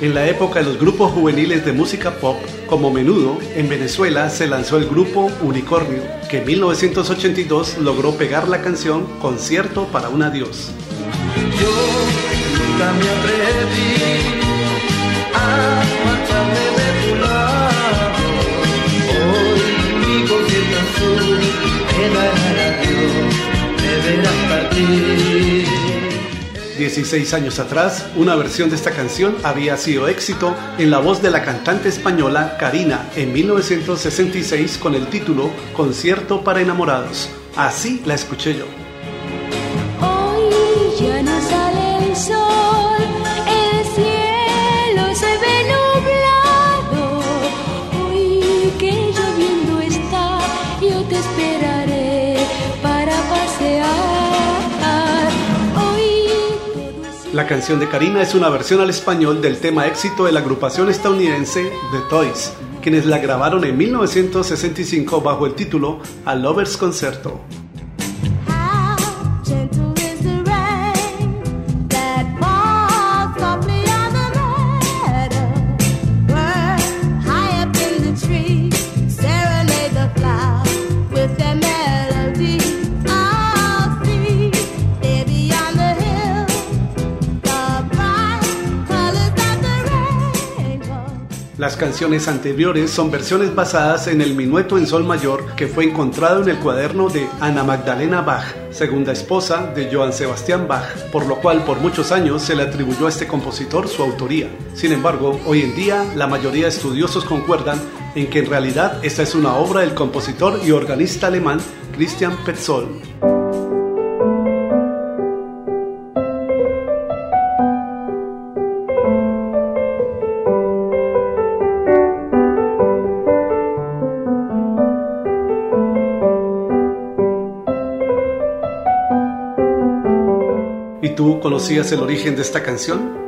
En la época de los grupos juveniles de música pop, como Menudo, en Venezuela se lanzó el grupo Unicornio, que en 1982 logró pegar la canción Concierto para un adiós. 16 años atrás, una versión de esta canción había sido éxito en la voz de la cantante española Karina en 1966 con el título Concierto para enamorados. Así la escuché yo. Hoy ya no sale el sol, el cielo se ve nublado. Hoy que lloviendo está, yo te esperaré La canción de Karina es una versión al español del tema éxito de la agrupación estadounidense The Toys, quienes la grabaron en 1965 bajo el título A Lover's Concerto. Las canciones anteriores son versiones basadas en el minueto en sol mayor que fue encontrado en el cuaderno de Ana Magdalena Bach, segunda esposa de Johann Sebastian Bach, por lo cual por muchos años se le atribuyó a este compositor su autoría. Sin embargo, hoy en día la mayoría de estudiosos concuerdan en que en realidad esta es una obra del compositor y organista alemán Christian Petzold. Tú conocías el origen de esta canción?